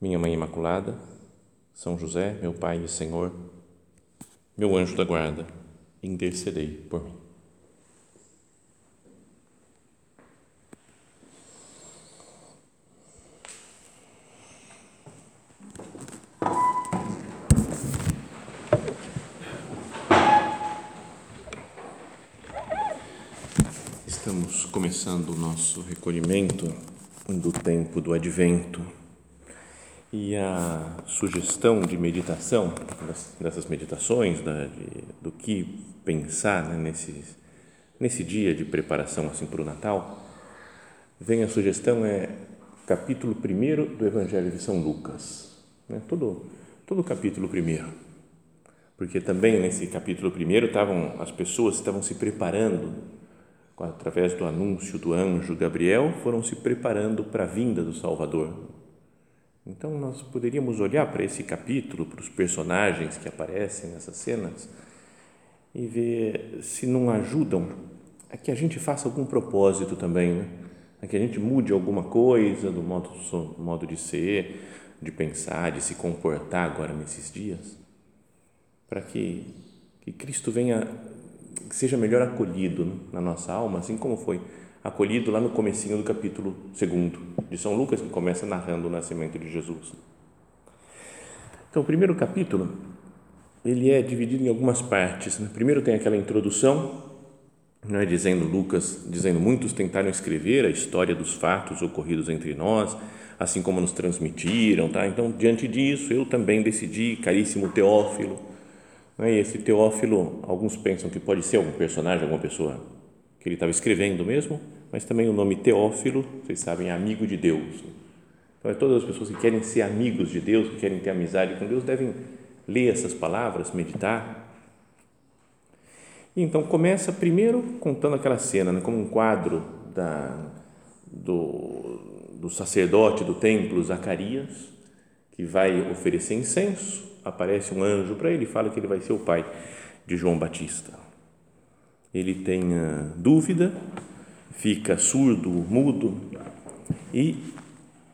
minha Mãe Imaculada, São José, meu Pai e Senhor, meu anjo da guarda, intercedei por mim. Estamos começando o nosso recolhimento do tempo do Advento e a sugestão de meditação, dessas meditações, da, de, do que pensar né, nesse, nesse dia de preparação assim, para o Natal, vem a sugestão, é capítulo 1 do Evangelho de São Lucas. Né, todo, todo o capítulo 1. Porque também nesse capítulo 1 estavam, as pessoas estavam se preparando, através do anúncio do anjo Gabriel, foram se preparando para a vinda do Salvador, então, nós poderíamos olhar para esse capítulo, para os personagens que aparecem nessas cenas e ver se não ajudam a que a gente faça algum propósito também, né? a que a gente mude alguma coisa do modo, do modo de ser, de pensar, de se comportar agora nesses dias, para que, que Cristo venha, que seja melhor acolhido né, na nossa alma, assim como foi acolhido lá no comecinho do capítulo 2 de São Lucas, que começa narrando o nascimento de Jesus. Então, o primeiro capítulo, ele é dividido em algumas partes. Né? Primeiro tem aquela introdução, é dizendo Lucas, dizendo muitos tentaram escrever a história dos fatos ocorridos entre nós, assim como nos transmitiram, tá? Então, diante disso, eu também decidi, caríssimo Teófilo, né? e esse Teófilo, alguns pensam que pode ser algum personagem, alguma pessoa ele estava escrevendo mesmo, mas também o nome Teófilo, vocês sabem, é amigo de Deus. Então, é todas as pessoas que querem ser amigos de Deus, que querem ter amizade com Deus, devem ler essas palavras, meditar. E então começa primeiro contando aquela cena, né, como um quadro da, do, do sacerdote do templo, Zacarias, que vai oferecer incenso. Aparece um anjo para ele e fala que ele vai ser o pai de João Batista. Ele tem dúvida fica surdo, mudo e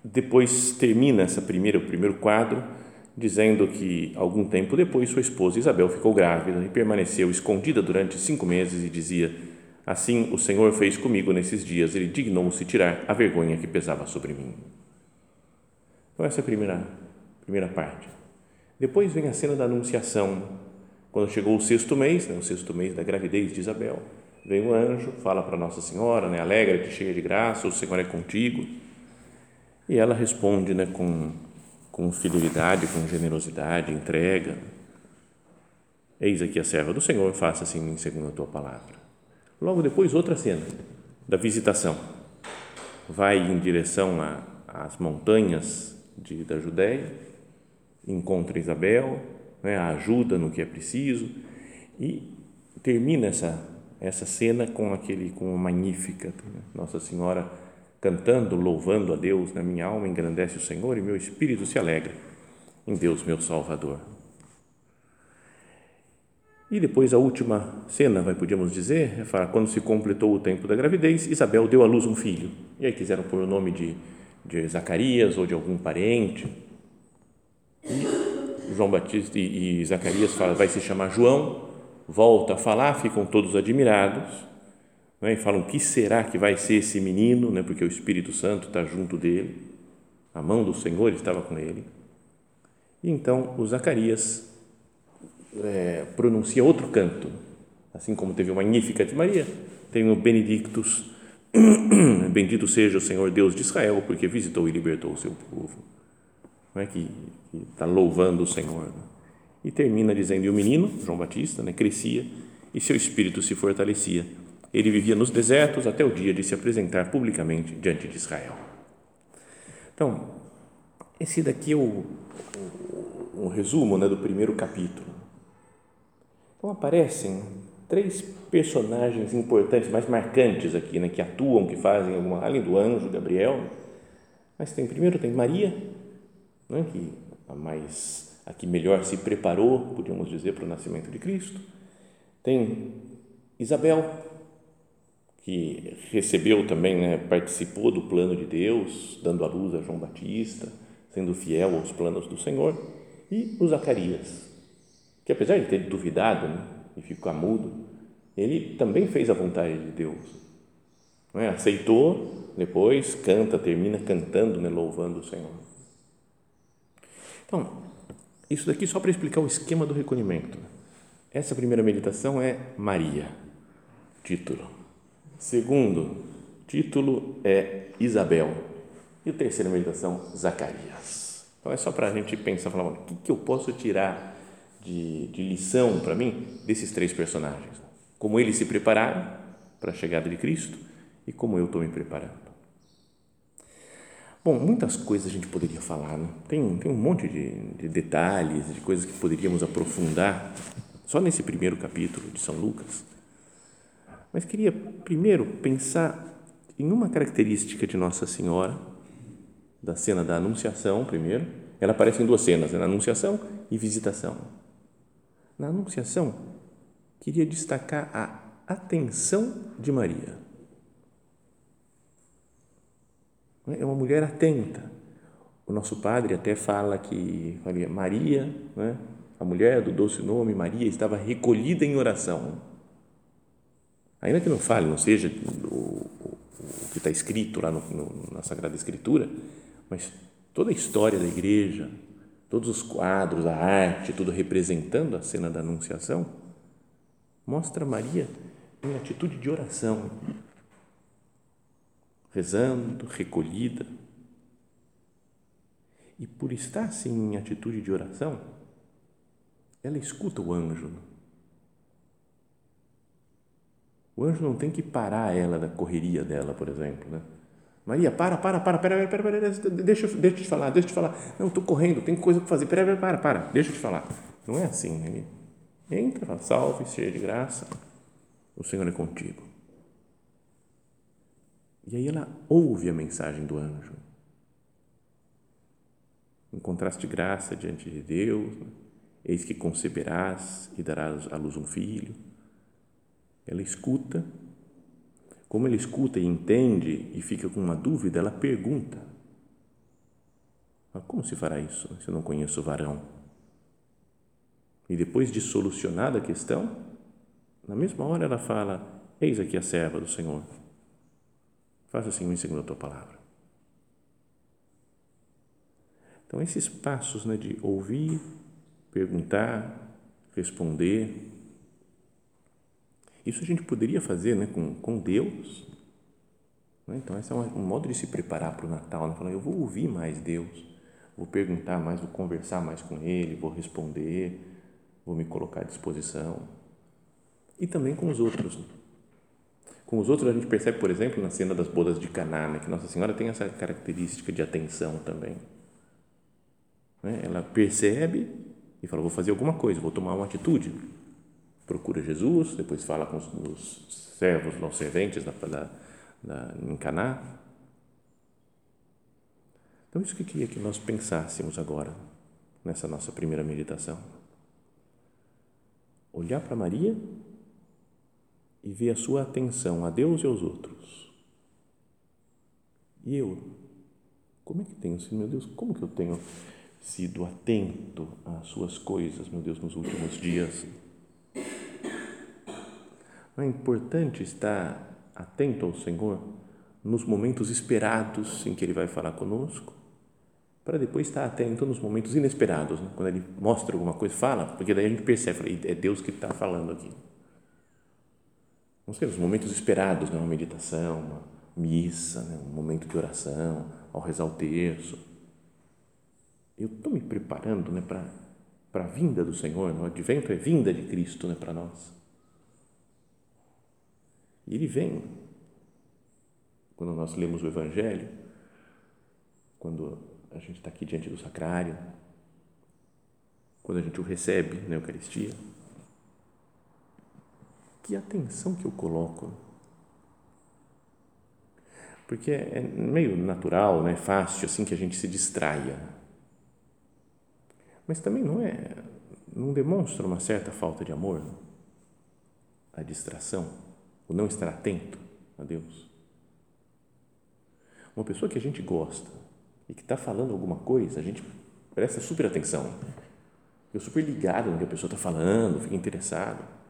depois termina essa primeira, o primeiro quadro dizendo que algum tempo depois sua esposa Isabel ficou grávida e permaneceu escondida durante cinco meses e dizia assim o Senhor fez comigo nesses dias. Ele dignou-se tirar a vergonha que pesava sobre mim. Então essa é a primeira primeira parte. Depois vem a cena da anunciação quando chegou o sexto mês né, o sexto mês da gravidez de Isabel vem um anjo, fala para Nossa Senhora, né, alegra-te, cheia de graça, o Senhor é contigo. E ela responde né, com, com fidelidade, com generosidade, entrega. Eis aqui a serva do Senhor, faça assim em segundo a tua palavra. Logo depois, outra cena da visitação. Vai em direção às montanhas de, da Judéia, encontra Isabel, né, a ajuda no que é preciso e termina essa essa cena com aquele com o Magnífica, né? Nossa Senhora cantando, louvando a Deus, na minha alma engrandece o Senhor e meu espírito se alegra em Deus, meu Salvador. E depois a última cena, vai podíamos dizer, é falar, quando se completou o tempo da gravidez, Isabel deu à luz um filho. E aí quiseram pôr o nome de, de Zacarias ou de algum parente. E João Batista e, e Zacarias fala, vai se chamar João volta a falar, ficam todos admirados né, e falam: que será que vai ser esse menino? Né, porque o Espírito Santo está junto dele, a mão do Senhor estava com ele. E então o Zacarias é, pronuncia outro canto, assim como teve o Magnífica de Maria, tem o Benedictus, bendito seja o Senhor Deus de Israel, porque visitou e libertou o seu povo. Não é que está louvando o Senhor. Né? E termina dizendo: E o menino, João Batista, né, crescia e seu espírito se fortalecia. Ele vivia nos desertos até o dia de se apresentar publicamente diante de Israel. Então, esse daqui é o, o, o resumo né, do primeiro capítulo. Então aparecem três personagens importantes, mais marcantes aqui, né, que atuam, que fazem alguma, além do anjo Gabriel. Mas tem primeiro tem Maria, né, que a mais a que melhor se preparou, podíamos dizer, para o nascimento de Cristo. Tem Isabel, que recebeu também, né, participou do plano de Deus, dando a luz a João Batista, sendo fiel aos planos do Senhor, e o Zacarias, que apesar de ter duvidado né, e ficar mudo, ele também fez a vontade de Deus. Não é? Aceitou, depois canta, termina cantando, né, louvando o Senhor. Então, isso daqui só para explicar o esquema do recolhimento. Essa primeira meditação é Maria, título. Segundo título é Isabel. E a terceira meditação, Zacarias. Então é só para a gente pensar, falar, o que, que eu posso tirar de, de lição para mim desses três personagens? Como eles se prepararam para a chegada de Cristo e como eu estou me preparando. Bom, muitas coisas a gente poderia falar, né? tem, tem um monte de, de detalhes, de coisas que poderíamos aprofundar só nesse primeiro capítulo de São Lucas. Mas queria primeiro pensar em uma característica de Nossa Senhora, da cena da Anunciação, primeiro. Ela aparece em duas cenas, né? na Anunciação e Visitação. Na Anunciação, queria destacar a atenção de Maria. É uma mulher atenta. O nosso padre até fala que Maria, né, a mulher do doce nome, Maria, estava recolhida em oração. Ainda que não fale, não seja o, o, o que está escrito lá no, no, na Sagrada Escritura, mas toda a história da igreja, todos os quadros, a arte, tudo representando a cena da Anunciação, mostra Maria em atitude de oração, rezando, recolhida. E por estar assim em atitude de oração, ela escuta o anjo. O anjo não tem que parar ela da correria dela, por exemplo, né? Maria, para, para, para, para, para, para, deixa, deixa eu te falar, deixa eu te falar. Não, estou correndo, tem coisa para fazer. Para, para, para, deixa eu te falar. Não é assim, né? Entra, fala, salve, cheia de graça, o Senhor é contigo. E aí ela ouve a mensagem do anjo. Encontraste graça diante de Deus, eis que conceberás e darás à luz um filho. Ela escuta, como ela escuta e entende e fica com uma dúvida, ela pergunta: Mas como se fará isso se eu não conheço o varão? E depois de solucionada a questão, na mesma hora ela fala: Eis aqui a serva do Senhor. Faça assim em segundo a tua palavra. Então, esses passos né, de ouvir, perguntar, responder, isso a gente poderia fazer né, com, com Deus. Né? Então, esse é um, um, modo de se preparar para o Natal. Né? Falar, eu vou ouvir mais Deus, vou perguntar mais, vou conversar mais com Ele, vou responder, vou me colocar à disposição. E também com os outros. Com os outros, a gente percebe, por exemplo, na cena das bodas de Caná, né, que Nossa Senhora tem essa característica de atenção também. Né? Ela percebe e fala: vou fazer alguma coisa, vou tomar uma atitude procura Jesus, depois fala com os, os servos, os serventes da, da, da, em Caná. Então, isso que eu queria que nós pensássemos agora, nessa nossa primeira meditação. Olhar para Maria e ver a sua atenção a Deus e aos outros. E eu, como é que tenho sido, meu Deus, como que eu tenho sido atento às suas coisas, meu Deus, nos últimos dias? É importante estar atento ao Senhor nos momentos esperados em que Ele vai falar conosco, para depois estar atento nos momentos inesperados, né? quando Ele mostra alguma coisa, fala, porque daí a gente percebe, é Deus que está falando aqui. Vamos ter os momentos esperados, né? uma meditação, uma missa, né? um momento de oração, ao rezar o terço. Eu estou me preparando né? para, a vinda do Senhor, o advento é vinda de Cristo né? para nós. E ele vem. Quando nós lemos o Evangelho, quando a gente está aqui diante do sacrário, quando a gente o recebe na Eucaristia. Que atenção que eu coloco. Porque é meio natural, né? fácil assim que a gente se distraia. Mas também não é, não demonstra uma certa falta de amor, a distração, o não estar atento a Deus. Uma pessoa que a gente gosta e que está falando alguma coisa, a gente presta super atenção. Eu super ligado no que a pessoa está falando, fica interessado.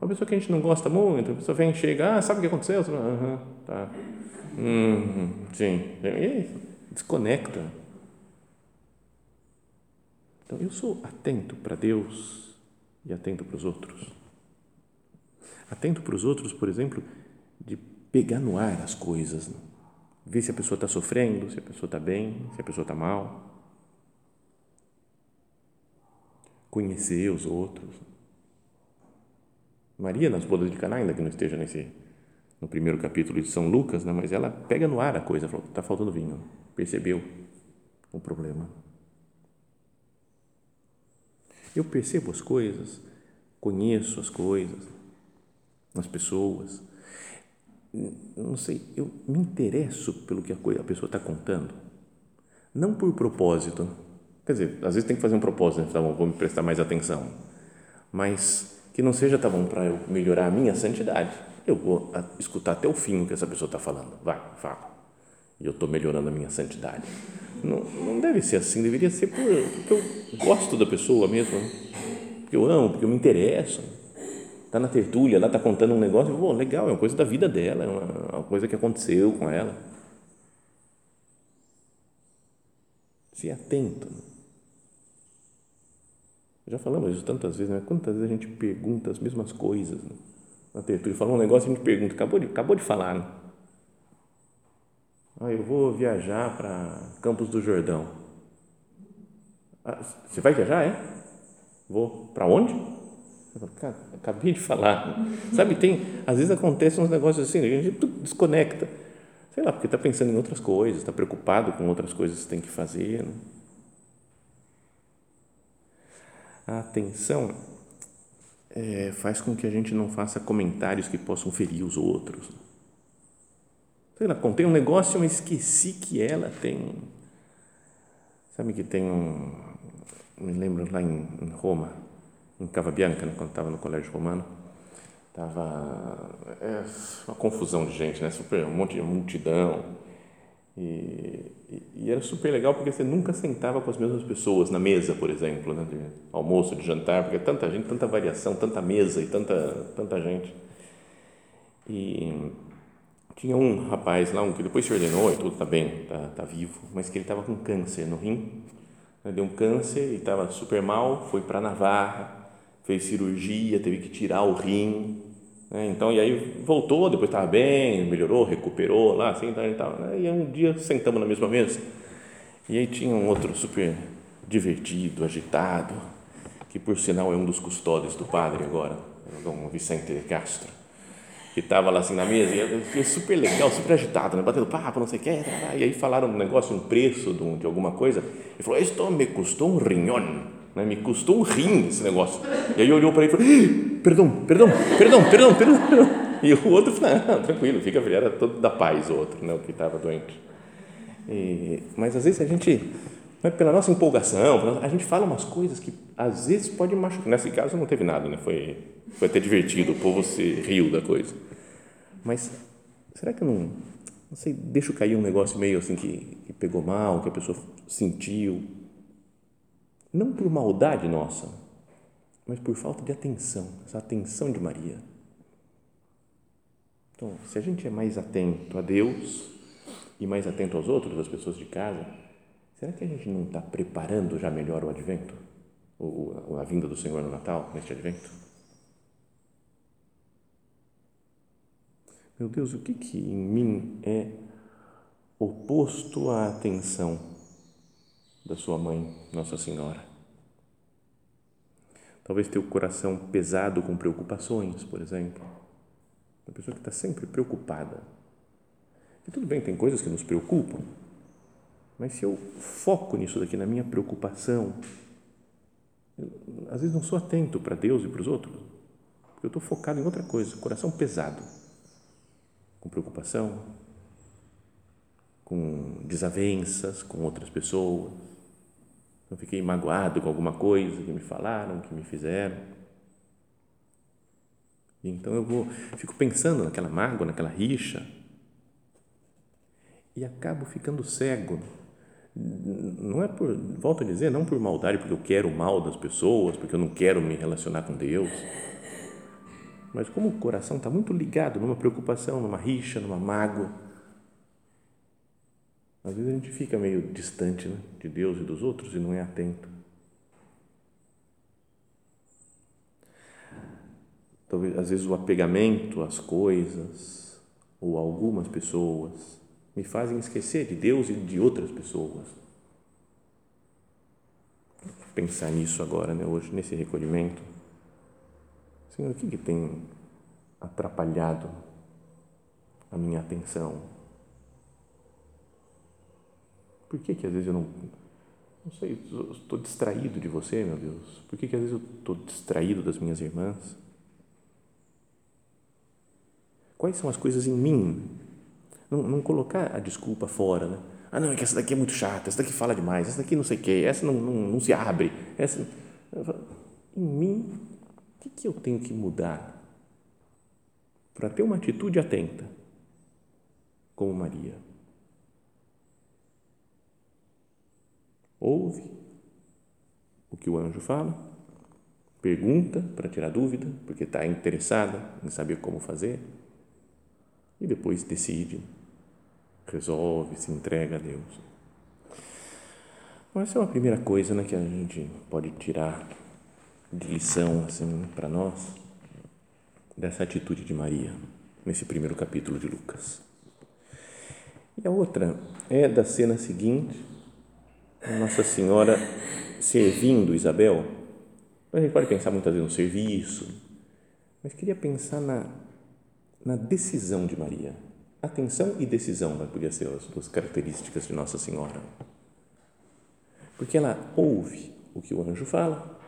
Uma pessoa que a gente não gosta muito, a pessoa vem e chega, ah, sabe o que aconteceu? Aham, tá. Hum, sim. E aí, desconecta. Então, eu sou atento para Deus e atento para os outros. Atento para os outros, por exemplo, de pegar no ar as coisas, né? ver se a pessoa está sofrendo, se a pessoa está bem, se a pessoa está mal. Conhecer os outros. Maria, nas bodas de Caná, ainda que não esteja nesse, no primeiro capítulo de São Lucas, né? mas ela pega no ar a coisa, falou, está faltando vinho, percebeu o problema. Eu percebo as coisas, conheço as coisas, as pessoas, não sei, eu me interesso pelo que a, coisa, a pessoa está contando, não por propósito, quer dizer, às vezes tem que fazer um propósito, né? tá bom, vou me prestar mais atenção, mas que não seja, tá bom, para eu melhorar a minha santidade, eu vou escutar até o fim o que essa pessoa está falando, vai, fala, e eu estou melhorando a minha santidade. Não, não deve ser assim, deveria ser por, porque eu gosto da pessoa mesmo, né? porque eu amo, porque eu me interesso está na tertúlia, lá está contando um negócio, legal, é uma coisa da vida dela, é uma, uma coisa que aconteceu com ela. Se atento. Já falamos isso tantas vezes, né? quantas vezes a gente pergunta as mesmas coisas né? na tertúlia, fala um negócio a gente pergunta, acabou de, acabou de falar, né? Ah, eu vou viajar para Campos do Jordão. Ah, você vai viajar, é? Vou. Para onde? Cara, acabei de falar. Sabe, tem, às vezes acontecem uns negócios assim, a gente desconecta. Sei lá, porque está pensando em outras coisas, está preocupado com outras coisas que tem que fazer. Né? A atenção é, faz com que a gente não faça comentários que possam ferir os outros. Sei lá, contei um negócio, mas esqueci que ela tem. Sabe que tem um. Me lembro lá em, em Roma, em Cava Bianca, né, quando estava no colégio romano, estava é, uma confusão de gente, né, super, um monte de multidão, e, e, era super legal porque você nunca sentava com as mesmas pessoas na mesa, por exemplo, né, de almoço, de jantar, porque é tanta gente, tanta variação, tanta mesa e tanta, tanta gente. E tinha um rapaz lá, um que depois se ordenou e tudo está bem, está tá vivo, mas que ele estava com câncer no rim, né, deu um câncer e estava super mal, foi para Navarra, fez cirurgia, teve que tirar o rim? Então e aí voltou, depois estava bem, melhorou, recuperou lá, assim, tal, tal, né? e aí um dia sentamos na mesma mesa e aí tinha um outro super divertido, agitado, que por sinal é um dos custódios do padre agora, o Dom Vicente de Castro, que estava lá assim na mesa e foi super legal, super agitado, né? batendo papo, não sei o que, e aí falaram um negócio, um preço de alguma coisa, e falou, isto me custou um rinhão, né? Me custou um rim esse negócio. E aí olhou para ele e falou: perdão, perdão, perdão, perdão, perdão. E o outro falou: ah, tranquilo, fica, era todo da paz o outro, né? o que estava doente. E, mas às vezes a gente, né, pela nossa empolgação, a gente fala umas coisas que às vezes pode machucar. Nesse caso não teve nada, né? foi, foi até divertido, o povo se riu da coisa. Mas será que eu não, não sei, deixo cair um negócio meio assim que, que pegou mal, que a pessoa sentiu? Não por maldade nossa, mas por falta de atenção, essa atenção de Maria. Então, se a gente é mais atento a Deus e mais atento aos outros, às pessoas de casa, será que a gente não está preparando já melhor o advento? O, a vinda do Senhor no Natal, neste advento? Meu Deus, o que, que em mim é oposto à atenção da sua mãe, Nossa Senhora. Talvez ter o coração pesado com preocupações, por exemplo. Uma pessoa que está sempre preocupada. E tudo bem, tem coisas que nos preocupam, Mas se eu foco nisso daqui, na minha preocupação, eu, às vezes não sou atento para Deus e para os outros, porque eu estou focado em outra coisa, coração pesado, com preocupação, com desavenças com outras pessoas. Eu fiquei magoado com alguma coisa que me falaram, que me fizeram. Então eu vou, fico pensando naquela mágoa, naquela rixa e acabo ficando cego. Não é por, volto a dizer, não por maldade, porque eu quero o mal das pessoas, porque eu não quero me relacionar com Deus. Mas como o coração está muito ligado numa preocupação, numa rixa, numa mágoa, às vezes a gente fica meio distante né, de Deus e dos outros e não é atento. Talvez, às vezes, o apegamento às coisas ou algumas pessoas me fazem esquecer de Deus e de outras pessoas. Pensar nisso agora, né, hoje, nesse recolhimento. Senhor, o que, que tem atrapalhado a minha atenção? Por que, que às vezes eu não. Não sei, estou distraído de você, meu Deus. Por que, que às vezes eu estou distraído das minhas irmãs? Quais são as coisas em mim? Não, não colocar a desculpa fora, né? Ah, não, é que essa daqui é muito chata, essa daqui fala demais, essa daqui não sei o quê, essa não, não, não se abre. Essa... Em mim, o que, que eu tenho que mudar para ter uma atitude atenta, como Maria? Ouve o que o anjo fala, pergunta para tirar dúvida, porque está interessada em saber como fazer, e depois decide, resolve, se entrega a Deus. Essa é uma primeira coisa né, que a gente pode tirar de lição assim, para nós dessa atitude de Maria, nesse primeiro capítulo de Lucas. E a outra é da cena seguinte, nossa Senhora servindo Isabel, a gente pode pensar muitas vezes no serviço, mas queria pensar na, na decisão de Maria. Atenção e decisão né, podia ser as duas características de Nossa Senhora. Porque ela ouve o que o anjo fala,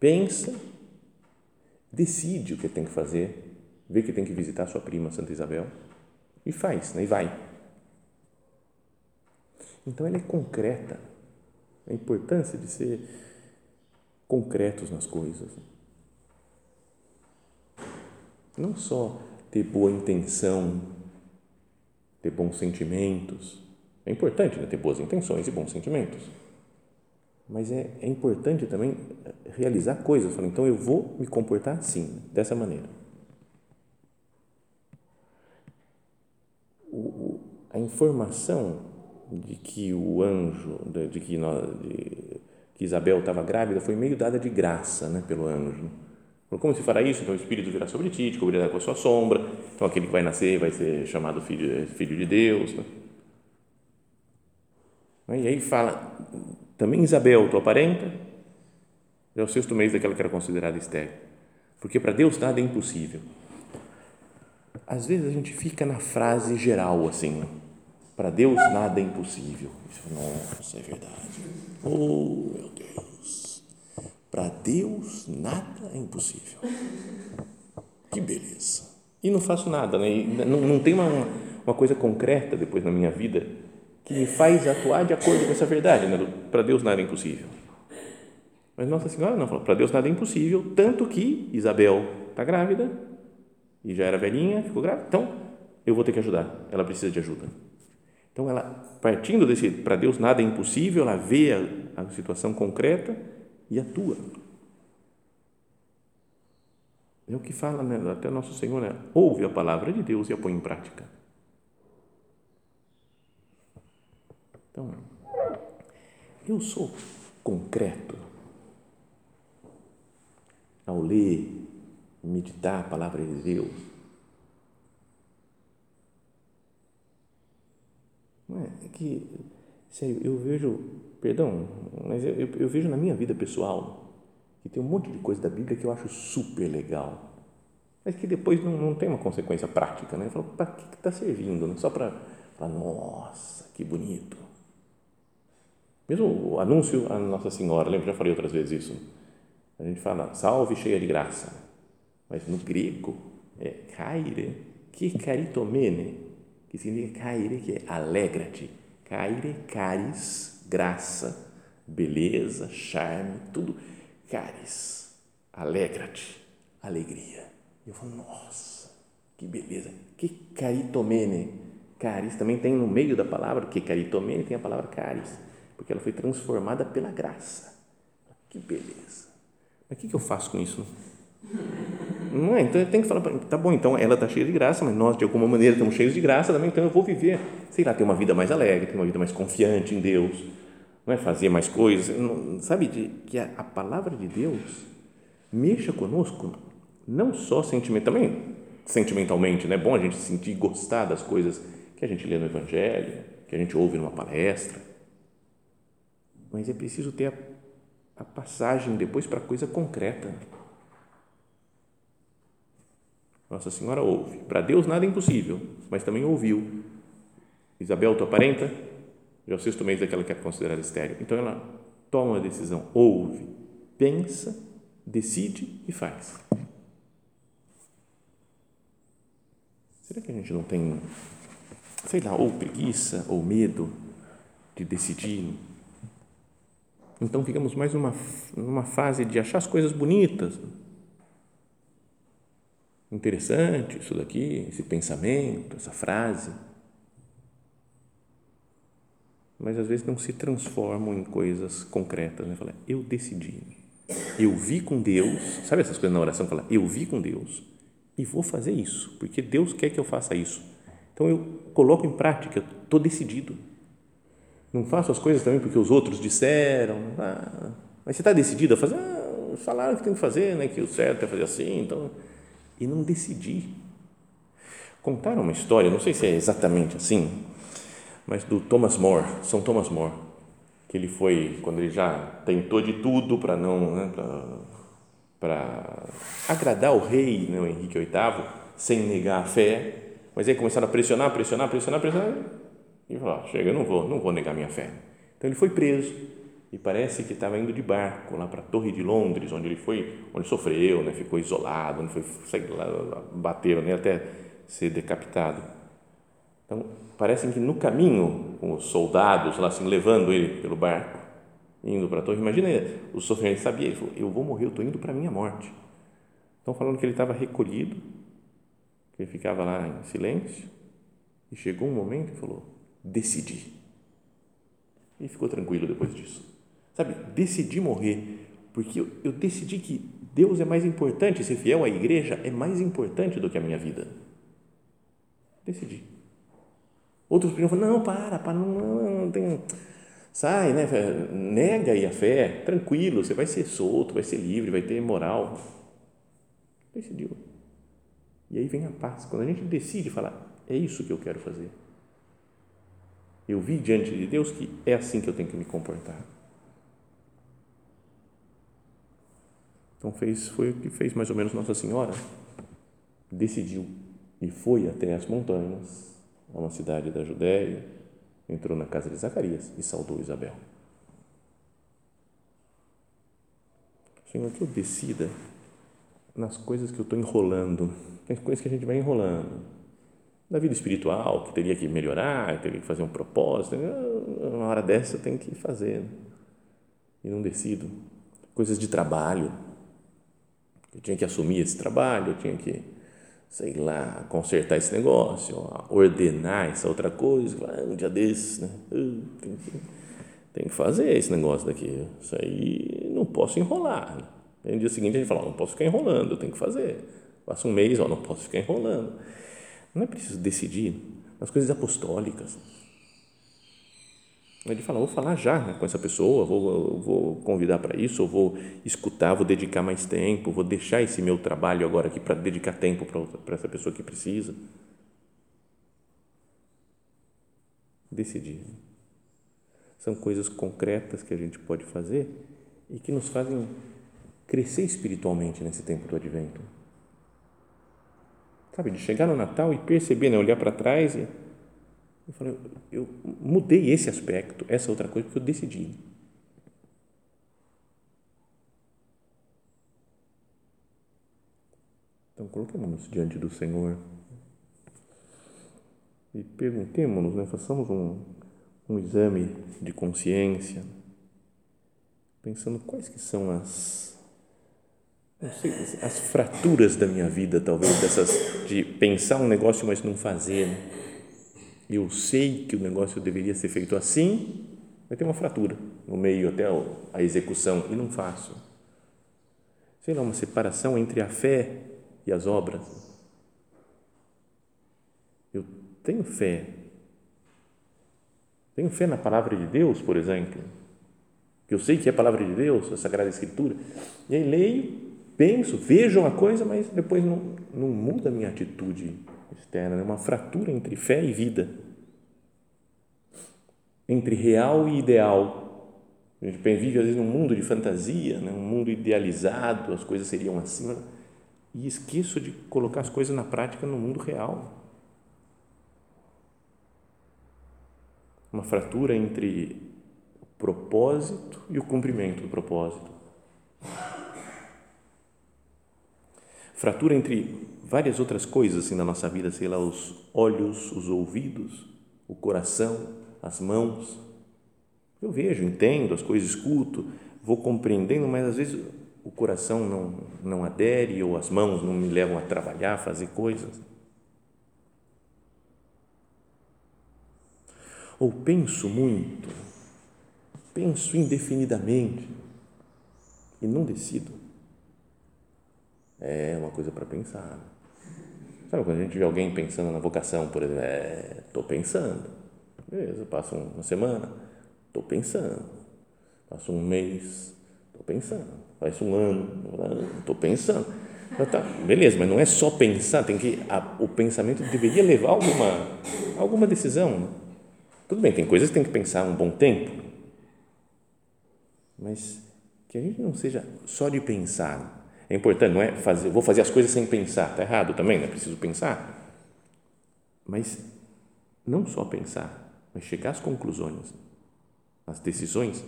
pensa, decide o que tem que fazer, vê que tem que visitar sua prima Santa Isabel e faz, né, e vai. Então ela é concreta. A importância de ser concretos nas coisas. Não só ter boa intenção, ter bons sentimentos. É importante né, ter boas intenções e bons sentimentos. Mas é, é importante também realizar coisas. Falar, então eu vou me comportar assim, dessa maneira. O, o, a informação de que o anjo, de que, nós, de, que Isabel estava grávida, foi meio dada de graça né, pelo anjo. Como se fará isso? Então o Espírito virá sobre ti, te cobrirá com a sua sombra. Então aquele que vai nascer vai ser chamado filho, filho de Deus. Né? E aí fala, também Isabel, tua parenta, é o sexto mês daquela que era considerada estéril. Porque para Deus nada é impossível. Às vezes a gente fica na frase geral assim, para Deus nada é impossível. Nossa, é verdade. Oh, meu Deus. Para Deus nada é impossível. Que beleza. E não faço nada, né? não, não tem uma, uma coisa concreta depois na minha vida que me faz atuar de acordo com essa verdade. Né? Para Deus nada é impossível. Mas Nossa Senhora não falou, para Deus nada é impossível, tanto que Isabel está grávida e já era velhinha, ficou grávida, então eu vou ter que ajudar, ela precisa de ajuda. Então, ela, partindo desse, para Deus nada é impossível, ela vê a, a situação concreta e atua. É o que fala né, até nosso Senhor, né? ouve a palavra de Deus e a põe em prática. Então, eu sou concreto ao ler, meditar a palavra de Deus Não é? é que, sério, eu vejo, perdão, mas eu, eu, eu, vejo na minha vida pessoal que tem um monte de coisa da Bíblia que eu acho super legal, mas que depois não, não tem uma consequência prática, né? Eu falo, para que está servindo? Né? Só para nossa, que bonito. Mesmo o anúncio à Nossa Senhora, lembra? Já falei outras vezes isso. A gente fala, salve cheia de graça. Mas no grego é caire, que caritomene, que significa caire, que é alegra-te. Caire, caris, graça, beleza, charme, tudo. Caris, alegra-te, alegria. E eu falo, nossa, que beleza. Que caritomene. Caris também tem no meio da palavra, que caritomene tem a palavra caris porque ela foi transformada pela graça. Que beleza. Mas o que, eu faço com isso? Não é? Então tenho que falar, tá bom, então ela está cheia de graça, mas nós de alguma maneira estamos cheios de graça também, então eu vou viver, sei lá, ter uma vida mais alegre, ter uma vida mais confiante em Deus, não é fazer mais coisas, não, sabe, de, que a, a, palavra de Deus mexa conosco, não só sentimentalmente, sentimentalmente, né? é bom a gente sentir gostar das coisas que a gente lê no Evangelho, que a gente ouve numa palestra, mas é preciso ter a, a passagem depois para a coisa concreta. Nossa Senhora ouve. Para Deus nada é impossível, mas também ouviu. Isabel, tua parenta, já é o sexto mês daquela que é considerada estéreo. Então ela toma a decisão, ouve, pensa, decide e faz. Será que a gente não tem, sei lá, ou preguiça ou medo de decidir então ficamos mais numa, numa fase de achar as coisas bonitas. Interessante isso daqui, esse pensamento, essa frase. Mas às vezes não se transformam em coisas concretas. Né? Fala, eu decidi. Eu vi com Deus. Sabe essas coisas na oração? Fala, eu vi com Deus e vou fazer isso, porque Deus quer que eu faça isso. Então eu coloco em prática, estou decidido não faço as coisas também porque os outros disseram. Ah, mas você está decidido a fazer? Ah, falaram que tem que fazer, né? que o certo é fazer assim. Então, e não decidi. Contaram uma história, não sei se é exatamente assim, mas do Thomas More, São Thomas More, que ele foi, quando ele já tentou de tudo para não, né, para agradar o rei, né, o Henrique VIII, sem negar a fé, mas aí começaram a pressionar, pressionar, pressionar, pressionar, e falou: chega, eu não vou, não vou negar minha fé. Então ele foi preso e parece que estava indo de barco lá para a Torre de Londres, onde ele foi, onde sofreu, né, ficou isolado, onde foi, sei lá, bateram né, até ser decapitado. Então parece que no caminho, com os soldados lá assim levando ele pelo barco, indo para a torre, imagina o sofrimento, sabia, ele falou: eu vou morrer, eu estou indo para a minha morte. Estão falando que ele estava recolhido, que ele ficava lá em silêncio, e chegou um momento e falou: decidi. E ficou tranquilo depois disso. Sabe, decidi morrer, porque eu, eu decidi que Deus é mais importante, ser fiel à igreja é mais importante do que a minha vida. Decidi. Outros podiam falar, não, para, para, não, não, não tem, sai, né, nega aí a fé, tranquilo, você vai ser solto, vai ser livre, vai ter moral. Decidiu. E aí vem a paz. Quando a gente decide falar, é isso que eu quero fazer eu vi diante de Deus que é assim que eu tenho que me comportar. Então fez, foi o que fez mais ou menos Nossa Senhora. Decidiu e foi até as montanhas, a uma cidade da Judéia, entrou na casa de Zacarias e saudou Isabel. Senhor, que eu decida nas coisas que eu estou enrolando, tem coisas que a gente vai enrolando, da vida espiritual, que teria que melhorar, teria que fazer um propósito. Uma hora dessa eu tenho que fazer. E não decido. Coisas de trabalho. Eu tinha que assumir esse trabalho, eu tinha que, sei lá, consertar esse negócio, ordenar essa outra coisa. Um dia desses, né? Tem que, que fazer esse negócio daqui. Isso aí não posso enrolar. Né? no dia seguinte a gente fala, não posso ficar enrolando, eu tenho que fazer. Passa um mês, ó, não posso ficar enrolando. Não é preciso decidir nas coisas apostólicas. Ele fala, vou falar já com essa pessoa, vou, vou convidar para isso, vou escutar, vou dedicar mais tempo, vou deixar esse meu trabalho agora aqui para dedicar tempo para essa pessoa que precisa. Decidir. São coisas concretas que a gente pode fazer e que nos fazem crescer espiritualmente nesse tempo do advento. Sabe, de chegar no Natal e perceber, né, olhar para trás e Eu falei, eu mudei esse aspecto, essa outra coisa, porque eu decidi. Então, coloquemos-nos diante do Senhor e perguntemos-nos, né, façamos um, um exame de consciência, pensando quais que são as sei, as fraturas da minha vida, talvez, dessas de pensar um negócio, mas não fazer. Né? Eu sei que o negócio deveria ser feito assim, mas tem uma fratura no meio até a execução e não faço. Sei lá, uma separação entre a fé e as obras. Eu tenho fé. Tenho fé na palavra de Deus, por exemplo, que eu sei que é a palavra de Deus, a Sagrada Escritura, e aí leio penso, vejo uma coisa, mas depois não, não muda a minha atitude externa. É uma fratura entre fé e vida, entre real e ideal. A gente vive às vezes num mundo de fantasia, né? um mundo idealizado, as coisas seriam assim, e esqueço de colocar as coisas na prática no mundo real. Uma fratura entre o propósito e o cumprimento do propósito fratura entre várias outras coisas assim na nossa vida, sei lá, os olhos, os ouvidos, o coração, as mãos. Eu vejo, entendo as coisas, escuto, vou compreendendo, mas às vezes o coração não, não adere ou as mãos não me levam a trabalhar, a fazer coisas. Ou penso muito, penso indefinidamente e não decido. É uma coisa para pensar. Sabe quando a gente vê alguém pensando na vocação, por exemplo? É, pensando. Beleza, passa uma semana, estou pensando. Passa um mês, estou pensando. Faz um ano, estou pensando. Tá, beleza, mas não é só pensar, tem que a, o pensamento deveria levar alguma alguma decisão. Né? Tudo bem, tem coisas que tem que pensar um bom tempo, mas que a gente não seja só de pensar, é importante, não é fazer, vou fazer as coisas sem pensar, está errado também, não é preciso pensar. Mas não só pensar, mas chegar às conclusões, às decisões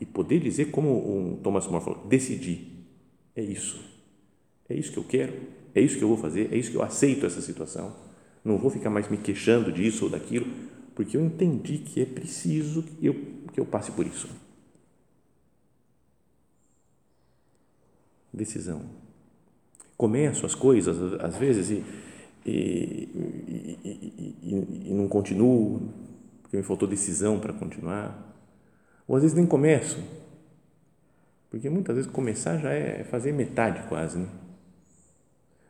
e poder dizer, como o Thomas More falou, decidir. É isso. É isso que eu quero, é isso que eu vou fazer, é isso que eu aceito essa situação. Não vou ficar mais me queixando disso ou daquilo, porque eu entendi que é preciso que eu, que eu passe por isso. Decisão. Começo as coisas, às vezes, e, e, e, e, não continuo, porque me faltou decisão para continuar. Ou às vezes nem começo, porque muitas vezes começar já é fazer metade quase. Né?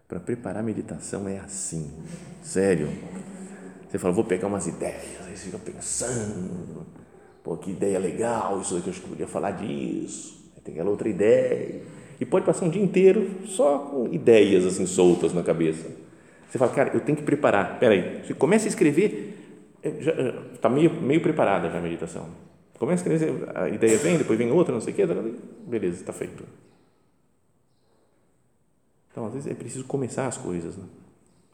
Para preparar a meditação é assim, sério. Você fala, vou pegar umas ideias, aí você fica pensando, pô, que ideia legal, isso aqui eu acho que eu podia falar disso, tem aquela outra ideia e pode passar um dia inteiro só com ideias assim soltas na cabeça. Você fala, cara, eu tenho que preparar. Espera aí, você começa a escrever, está meio, meio preparada já a meditação. Começa a escrever, a ideia vem, depois vem outra, não sei o quê, beleza, está feito. Então, às vezes é preciso começar as coisas, né?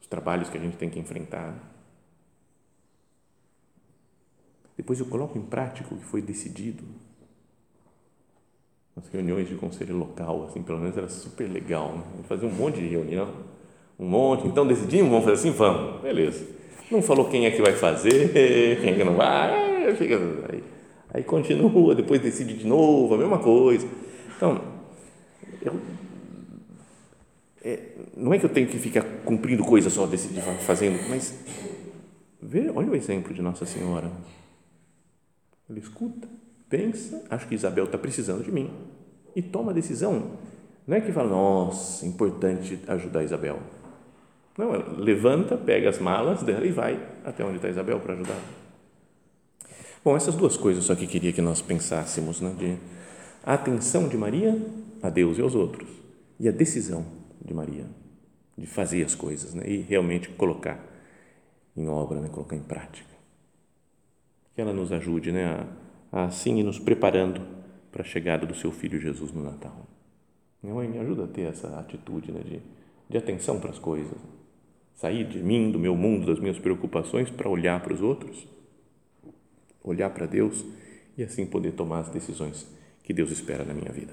os trabalhos que a gente tem que enfrentar. Depois eu coloco em prática o que foi decidido as reuniões de conselho local, assim, pelo menos era super legal, né? Fazer um monte de reunião, um monte, então decidimos, vamos fazer assim, vamos, beleza. Não falou quem é que vai fazer, quem é que não vai, fica, aí, aí continua, depois decide de novo, a mesma coisa. Então, eu, é, não é que eu tenho que ficar cumprindo coisas só, decidir, fazendo, mas vê, olha o exemplo de Nossa Senhora. Ele escuta pensa, acho que Isabel está precisando de mim e toma a decisão. Não é que fala, nossa, importante ajudar Isabel. Não, levanta, pega as malas dela e vai até onde está Isabel para ajudar. Bom, essas duas coisas só que queria que nós pensássemos, né? De a atenção de Maria a Deus e aos outros e a decisão de Maria de fazer as coisas, né? E realmente colocar em obra, né? Colocar em prática. Que ela nos ajude, né? A assim e nos preparando para a chegada do seu filho Jesus no Natal. Minha mãe me ajuda a ter essa atitude né, de, de atenção para as coisas, Sair de mim, do meu mundo, das minhas preocupações para olhar para os outros, olhar para Deus e assim poder tomar as decisões que Deus espera na minha vida.